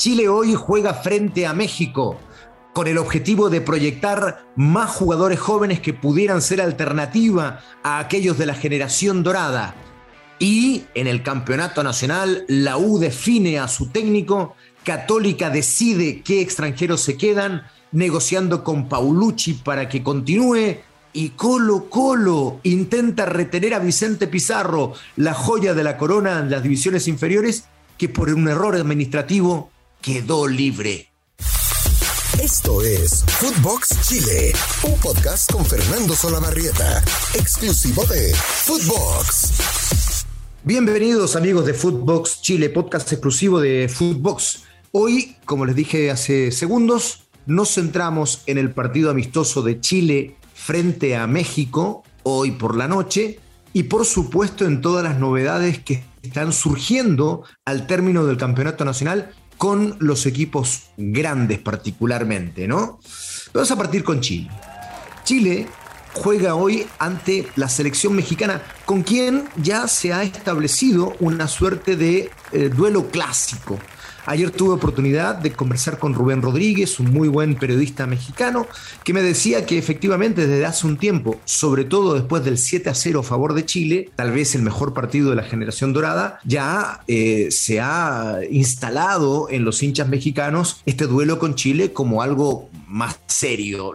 Chile hoy juega frente a México con el objetivo de proyectar más jugadores jóvenes que pudieran ser alternativa a aquellos de la generación dorada. Y en el campeonato nacional, la U define a su técnico, Católica decide qué extranjeros se quedan, negociando con Paulucci para que continúe, y Colo Colo intenta retener a Vicente Pizarro, la joya de la corona en las divisiones inferiores, que por un error administrativo quedó libre. Esto es Footbox Chile, un podcast con Fernando Solabarrieta, exclusivo de Footbox. Bienvenidos amigos de Footbox Chile, podcast exclusivo de Footbox. Hoy, como les dije hace segundos, nos centramos en el partido amistoso de Chile frente a México hoy por la noche y por supuesto en todas las novedades que están surgiendo al término del campeonato nacional con los equipos grandes particularmente, ¿no? Vamos a partir con Chile. Chile juega hoy ante la selección mexicana, con quien ya se ha establecido una suerte de eh, duelo clásico. Ayer tuve oportunidad de conversar con Rubén Rodríguez, un muy buen periodista mexicano, que me decía que efectivamente desde hace un tiempo, sobre todo después del 7 a 0 a favor de Chile, tal vez el mejor partido de la generación dorada, ya eh, se ha instalado en los hinchas mexicanos este duelo con Chile como algo más serio,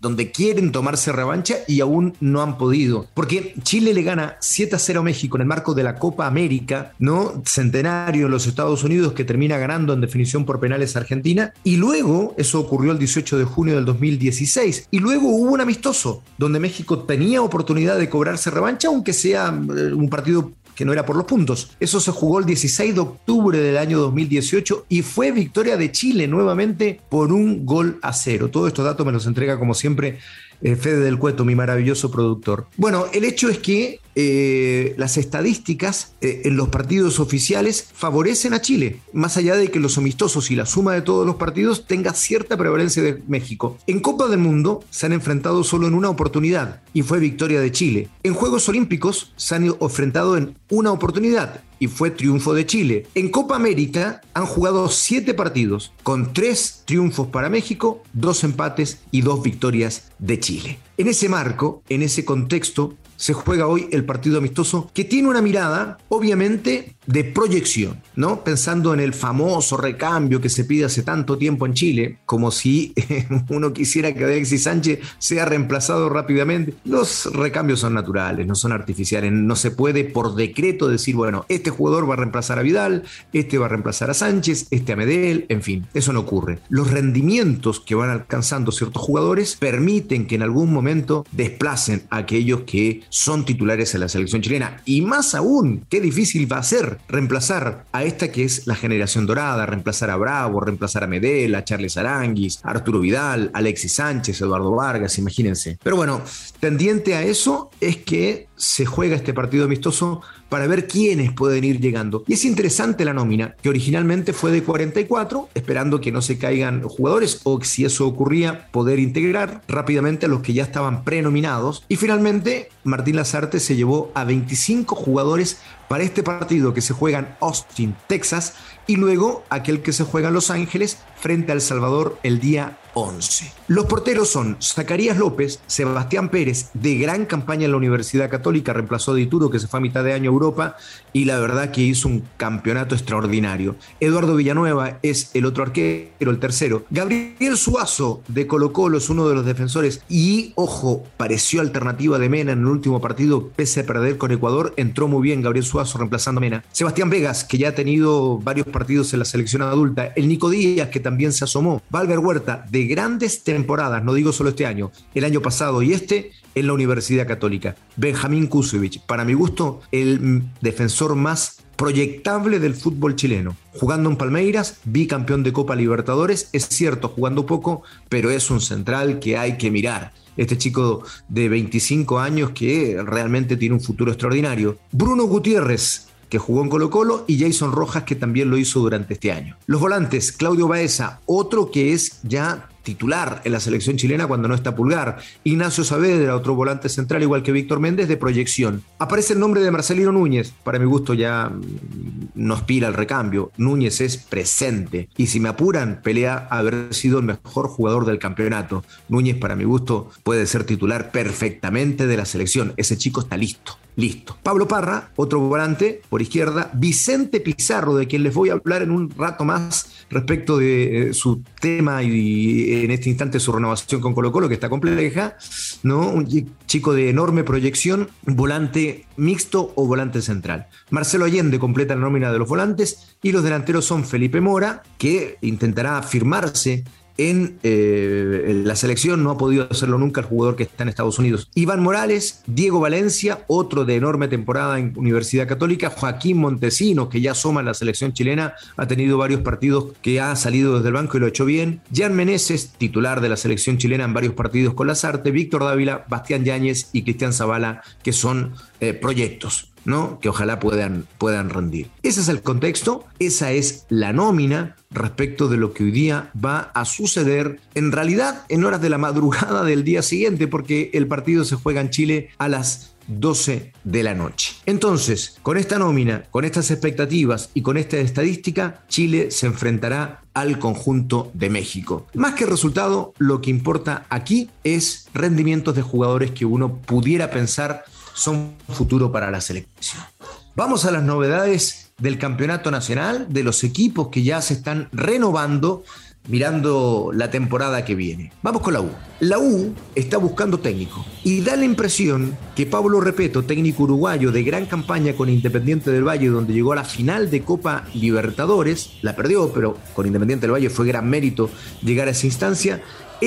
donde quieren tomarse revancha y aún no han podido. Porque Chile le gana 7 a 0 a México en el marco de la Copa América, ¿no? Centenario en los Estados Unidos que termina ganando en definición por penales a Argentina. Y luego, eso ocurrió el 18 de junio del 2016, y luego hubo un amistoso donde México tenía oportunidad de cobrarse revancha, aunque sea eh, un partido que no era por los puntos. Eso se jugó el 16 de octubre del año 2018 y fue victoria de Chile nuevamente por un gol a cero. Todos estos datos me los entrega como siempre eh, Fede del Cueto, mi maravilloso productor. Bueno, el hecho es que eh, las estadísticas eh, en los partidos oficiales favorecen a Chile, más allá de que los amistosos y la suma de todos los partidos tenga cierta prevalencia de México. En Copa del Mundo se han enfrentado solo en una oportunidad y fue victoria de Chile. En Juegos Olímpicos se han enfrentado en una oportunidad y fue triunfo de Chile. En Copa América han jugado siete partidos, con tres triunfos para México, dos empates y dos victorias de Chile. En ese marco, en ese contexto, se juega hoy el partido amistoso que tiene una mirada, obviamente, de proyección, ¿no? Pensando en el famoso recambio que se pide hace tanto tiempo en Chile, como si uno quisiera que Alexis Sánchez sea reemplazado rápidamente. Los recambios son naturales, no son artificiales. No se puede por decreto decir, bueno, este jugador va a reemplazar a Vidal, este va a reemplazar a Sánchez, este a Medel, en fin, eso no ocurre. Los rendimientos que van alcanzando ciertos jugadores permiten que en algún momento desplacen a aquellos que son titulares en la selección chilena. Y más aún, qué difícil va a ser reemplazar a esta que es la generación dorada, reemplazar a Bravo, reemplazar a Medela, a Charles Aranguis, Arturo Vidal, Alexis Sánchez, Eduardo Vargas, imagínense. Pero bueno, tendiente a eso es que se juega este partido amistoso para ver quiénes pueden ir llegando. Y es interesante la nómina, que originalmente fue de 44, esperando que no se caigan jugadores o si eso ocurría, poder integrar rápidamente a los que ya estaban prenominados. Y finalmente, Martín Lazarte se llevó a 25 jugadores para este partido que se juega en Austin, Texas, y luego aquel que se juega en Los Ángeles frente a El Salvador el día 11. Los porteros son Zacarías López, Sebastián Pérez, de gran campaña en la Universidad Católica, reemplazó a Dituro, que se fue a mitad de año a Europa, y la verdad que hizo un campeonato extraordinario. Eduardo Villanueva es el otro arquero, el tercero. Gabriel Suazo, de Colo Colo, es uno de los defensores, y ojo, pareció alternativa de Mena en el último partido, pese a perder con Ecuador, entró muy bien Gabriel Suazo reemplazando a Mena. Sebastián Vegas, que ya ha tenido varios partidos en la selección adulta. El Nico Díaz, que también se asomó. Valver Huerta, de grandes temporadas, no digo solo este año, el año pasado y este, en la Universidad Católica. Benjamín Kusevich, para mi gusto, el defensor más proyectable del fútbol chileno. Jugando en Palmeiras, bicampeón de Copa Libertadores, es cierto, jugando poco, pero es un central que hay que mirar. Este chico de 25 años que realmente tiene un futuro extraordinario. Bruno Gutiérrez, que jugó en Colo Colo, y Jason Rojas, que también lo hizo durante este año. Los volantes, Claudio Baeza, otro que es ya titular en la selección chilena cuando no está Pulgar. Ignacio Saavedra, otro volante central, igual que Víctor Méndez, de proyección. Aparece el nombre de Marcelino Núñez. Para mi gusto ya mm, nos pila el recambio. Núñez es presente. Y si me apuran, pelea a haber sido el mejor jugador del campeonato. Núñez, para mi gusto, puede ser titular perfectamente de la selección. Ese chico está listo. Listo. Pablo Parra, otro volante por izquierda. Vicente Pizarro, de quien les voy a hablar en un rato más respecto de eh, su tema y en este instante su renovación con Colo Colo, que está compleja. ¿no? Un chico de enorme proyección, volante mixto o volante central. Marcelo Allende completa la nómina de los volantes y los delanteros son Felipe Mora, que intentará firmarse eh, en la selección, no ha podido hacerlo nunca el jugador que está en Estados Unidos. Iván Morales, Diego Valencia, otro de enorme temporada en Universidad Católica, Joaquín Montesinos, que ya asoma en la selección chilena, ha tenido varios partidos que ha salido desde el banco y lo ha hecho bien. Jan Meneses, titular de la selección chilena en varios partidos con las artes, Víctor Dávila, Bastián Yáñez y Cristian Zavala, que son eh, proyectos. ¿No? que ojalá puedan, puedan rendir. Ese es el contexto, esa es la nómina respecto de lo que hoy día va a suceder, en realidad en horas de la madrugada del día siguiente, porque el partido se juega en Chile a las 12 de la noche. Entonces, con esta nómina, con estas expectativas y con esta estadística, Chile se enfrentará al conjunto de México. Más que resultado, lo que importa aquí es rendimientos de jugadores que uno pudiera pensar son futuro para la selección. Vamos a las novedades del campeonato nacional, de los equipos que ya se están renovando mirando la temporada que viene. Vamos con la U. La U está buscando técnico y da la impresión que Pablo Repeto, técnico uruguayo de gran campaña con Independiente del Valle, donde llegó a la final de Copa Libertadores, la perdió, pero con Independiente del Valle fue gran mérito llegar a esa instancia,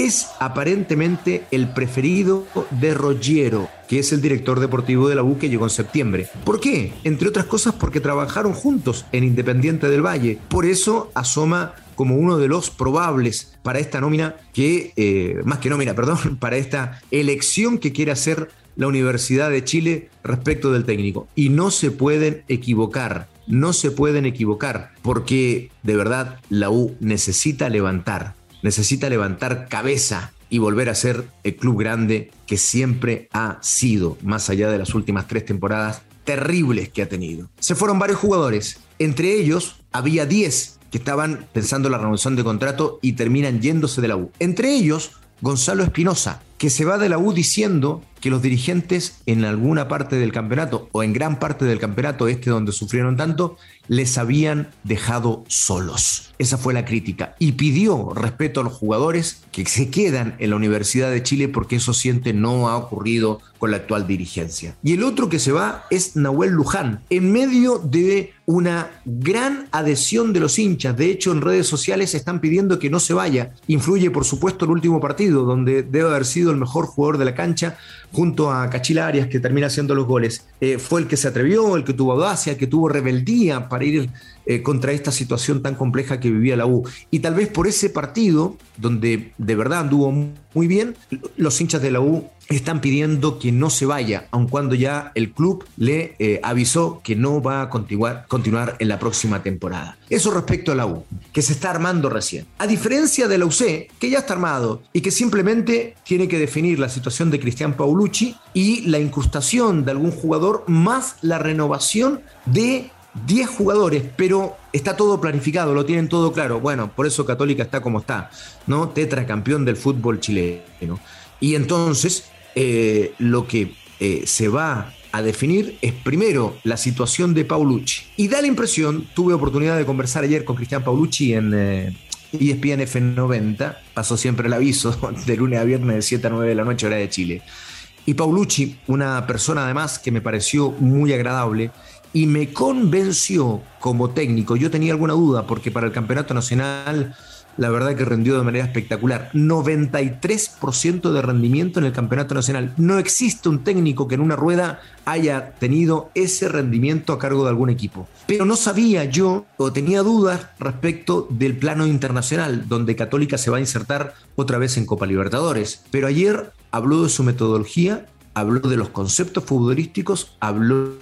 es aparentemente el preferido de Roggiero, que es el director deportivo de la U que llegó en septiembre. ¿Por qué? Entre otras cosas porque trabajaron juntos en Independiente del Valle. Por eso asoma como uno de los probables para esta nómina que, eh, más que nómina, perdón, para esta elección que quiere hacer la Universidad de Chile respecto del técnico. Y no se pueden equivocar, no se pueden equivocar, porque de verdad la U necesita levantar necesita levantar cabeza y volver a ser el club grande que siempre ha sido, más allá de las últimas tres temporadas terribles que ha tenido. Se fueron varios jugadores, entre ellos había 10 que estaban pensando en la renovación de contrato y terminan yéndose de la U. Entre ellos, Gonzalo Espinosa, que se va de la U diciendo que los dirigentes en alguna parte del campeonato o en gran parte del campeonato este donde sufrieron tanto, les habían dejado solos. Esa fue la crítica y pidió respeto a los jugadores que se quedan en la Universidad de Chile porque eso siente no ha ocurrido con la actual dirigencia. Y el otro que se va es Nahuel Luján, en medio de una gran adhesión de los hinchas. De hecho, en redes sociales están pidiendo que no se vaya. Influye, por supuesto, el último partido, donde debe haber sido el mejor jugador de la cancha, junto a Cachila Arias, que termina haciendo los goles. Eh, fue el que se atrevió, el que tuvo audacia, el que tuvo rebeldía para ir eh, contra esta situación tan compleja que vivía la U. Y tal vez por ese partido, donde de verdad anduvo muy bien, los hinchas de la U están pidiendo que no se vaya, aun cuando ya el club le eh, avisó que no va a continuar, continuar en la próxima temporada. Eso respecto a la U, que se está armando recién. A diferencia de la UC, que ya está armado y que simplemente tiene que definir la situación de Cristian Paulucci y la incrustación de algún jugador más la renovación de 10 jugadores, pero está todo planificado, lo tienen todo claro. Bueno, por eso Católica está como está, ¿no? Tetracampeón del fútbol chileno. Y entonces, eh, lo que eh, se va a definir es primero la situación de Paulucci. Y da la impresión, tuve oportunidad de conversar ayer con Cristian Paulucci en eh, ESPN F90, pasó siempre el aviso de lunes a viernes de 7 a 9 de la noche hora de Chile. Y Paulucci, una persona además que me pareció muy agradable, y me convenció como técnico. Yo tenía alguna duda porque para el campeonato nacional la verdad que rendió de manera espectacular. 93% de rendimiento en el campeonato nacional. No existe un técnico que en una rueda haya tenido ese rendimiento a cargo de algún equipo. Pero no sabía yo o tenía dudas respecto del plano internacional, donde Católica se va a insertar otra vez en Copa Libertadores. Pero ayer habló de su metodología, habló de los conceptos futbolísticos, habló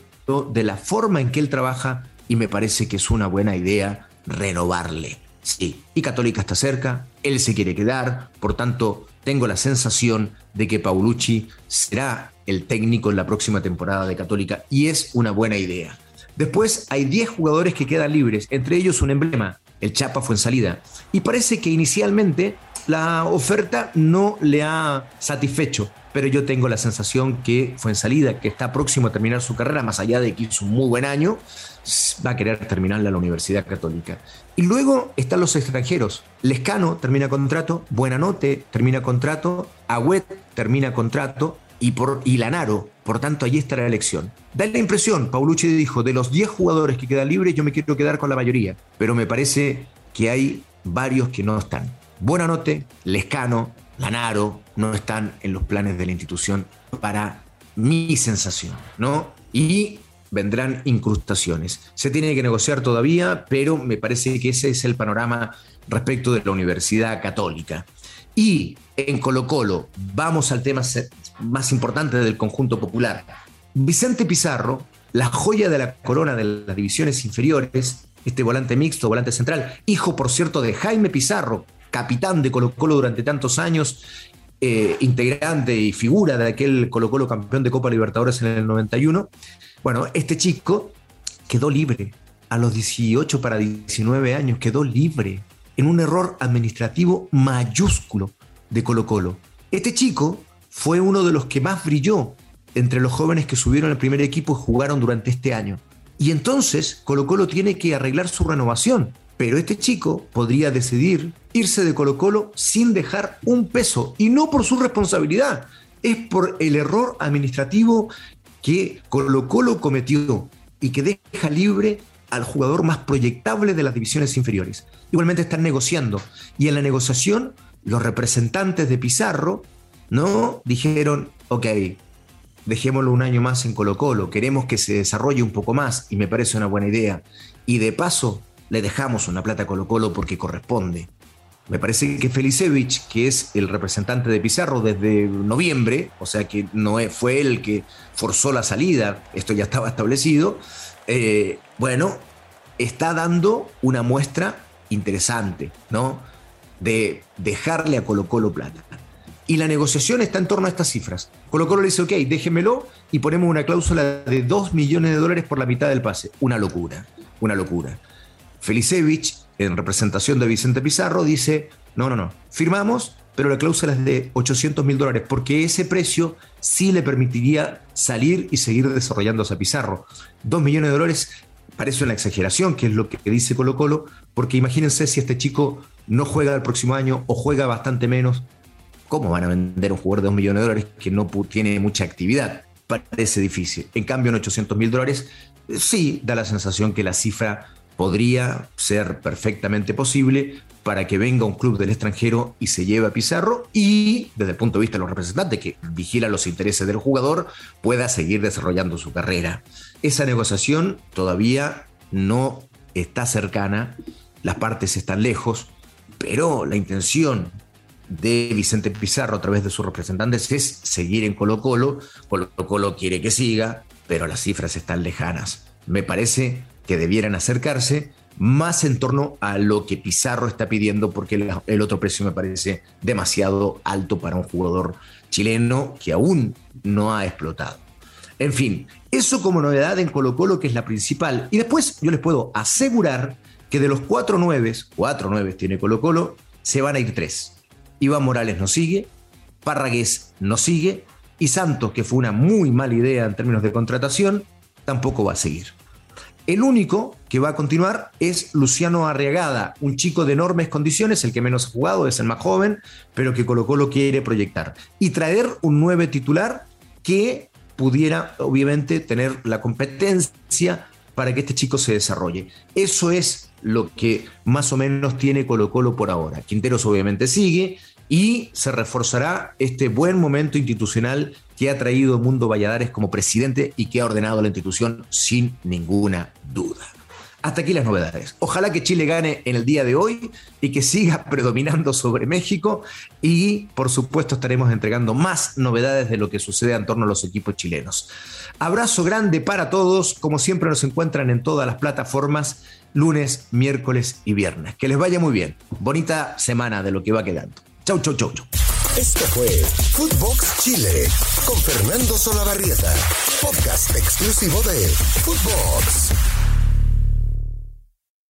de la forma en que él trabaja y me parece que es una buena idea renovarle. Sí, y Católica está cerca, él se quiere quedar, por tanto, tengo la sensación de que Paulucci será el técnico en la próxima temporada de Católica y es una buena idea. Después hay 10 jugadores que quedan libres, entre ellos un emblema, el Chapa fue en salida. Y parece que inicialmente la oferta no le ha satisfecho, pero yo tengo la sensación que fue en salida, que está próximo a terminar su carrera, más allá de que hizo un muy buen año, va a querer terminarla la Universidad Católica. Y luego están los extranjeros. Lescano termina contrato, Buenanote termina contrato, Agüet termina contrato, y, por, y Lanaro. Por tanto, ahí está la elección. Da la impresión, Paulucci dijo, de los 10 jugadores que quedan libres, yo me quiero quedar con la mayoría. Pero me parece que hay varios que no están. Buenanote, Lescano, Lanaro, no están en los planes de la institución para mi sensación, ¿no? Y vendrán incrustaciones. Se tiene que negociar todavía, pero me parece que ese es el panorama respecto de la Universidad Católica. Y en Colo Colo, vamos al tema más importante del conjunto popular. Vicente Pizarro, la joya de la corona de las divisiones inferiores, este volante mixto, volante central, hijo por cierto de Jaime Pizarro, capitán de Colo Colo durante tantos años, eh, integrante y figura de aquel Colo Colo campeón de Copa Libertadores en el 91. Bueno, este chico quedó libre a los 18 para 19 años, quedó libre en un error administrativo mayúsculo de Colo Colo. Este chico fue uno de los que más brilló entre los jóvenes que subieron al primer equipo y jugaron durante este año. Y entonces Colo Colo tiene que arreglar su renovación. Pero este chico podría decidir irse de Colo Colo sin dejar un peso. Y no por su responsabilidad, es por el error administrativo que Colo Colo cometió y que deja libre al jugador más proyectable de las divisiones inferiores. Igualmente están negociando y en la negociación los representantes de Pizarro no dijeron, ok, dejémoslo un año más en Colo Colo, queremos que se desarrolle un poco más y me parece una buena idea. Y de paso le dejamos una plata a Colo Colo porque corresponde. Me parece que Felicevich, que es el representante de Pizarro desde noviembre, o sea que no fue él que forzó la salida, esto ya estaba establecido, eh, bueno, está dando una muestra interesante, ¿no? De dejarle a Colo Colo plata. Y la negociación está en torno a estas cifras. Colo Colo le dice, ok, déjemelo y ponemos una cláusula de 2 millones de dólares por la mitad del pase. Una locura, una locura. Felicevich, en representación de Vicente Pizarro, dice, no, no, no, firmamos, pero la cláusula es de 800 mil dólares, porque ese precio sí le permitiría salir y seguir desarrollándose a Pizarro. 2 millones de dólares parece una exageración, que es lo que dice Colo Colo, porque imagínense si este chico no juega el próximo año o juega bastante menos, ¿cómo van a vender un jugador de 2 millones de dólares que no tiene mucha actividad? Parece difícil. En cambio, en 800 mil dólares, sí da la sensación que la cifra podría ser perfectamente posible para que venga un club del extranjero y se lleve a Pizarro y, desde el punto de vista de los representantes que vigilan los intereses del jugador, pueda seguir desarrollando su carrera. Esa negociación todavía no está cercana, las partes están lejos, pero la intención de Vicente Pizarro a través de sus representantes es seguir en Colo Colo. Colo Colo quiere que siga, pero las cifras están lejanas. Me parece que debieran acercarse más en torno a lo que Pizarro está pidiendo, porque el, otro precio me parece demasiado alto para un jugador chileno que aún no ha explotado. En fin, eso como novedad en Colo Colo, que es la principal. Y después yo les puedo asegurar que de los cuatro nueves, cuatro nueves tiene Colo Colo, se van a ir tres. Iván Morales no sigue, Parragués no sigue, y Santos, que fue una muy mala idea en términos de contratación, tampoco va a seguir. El único que va a continuar es Luciano Arriagada, un chico de enormes condiciones, el que menos ha jugado, es el más joven, pero que Colo Colo quiere proyectar. Y traer un nueve titular que pudiera, obviamente, tener la competencia para que este chico se desarrolle. Eso es lo que más o menos tiene Colo Colo por ahora. Quinteros obviamente sigue y se reforzará este buen momento institucional que ha traído Mundo Valladares como presidente y que ha ordenado la institución sin ninguna duda. Hasta aquí las novedades. Ojalá que Chile gane en el día de hoy y que siga predominando sobre México y por supuesto estaremos entregando más novedades de lo que sucede en torno a los equipos chilenos. Abrazo grande para todos, como siempre nos encuentran en todas las plataformas lunes, miércoles y viernes. Que les vaya muy bien. Bonita semana de lo que va quedando. Chau, chau, chau, chau. Esto fue Footbox Chile con Fernando Solabarrieta, podcast exclusivo de Footbox.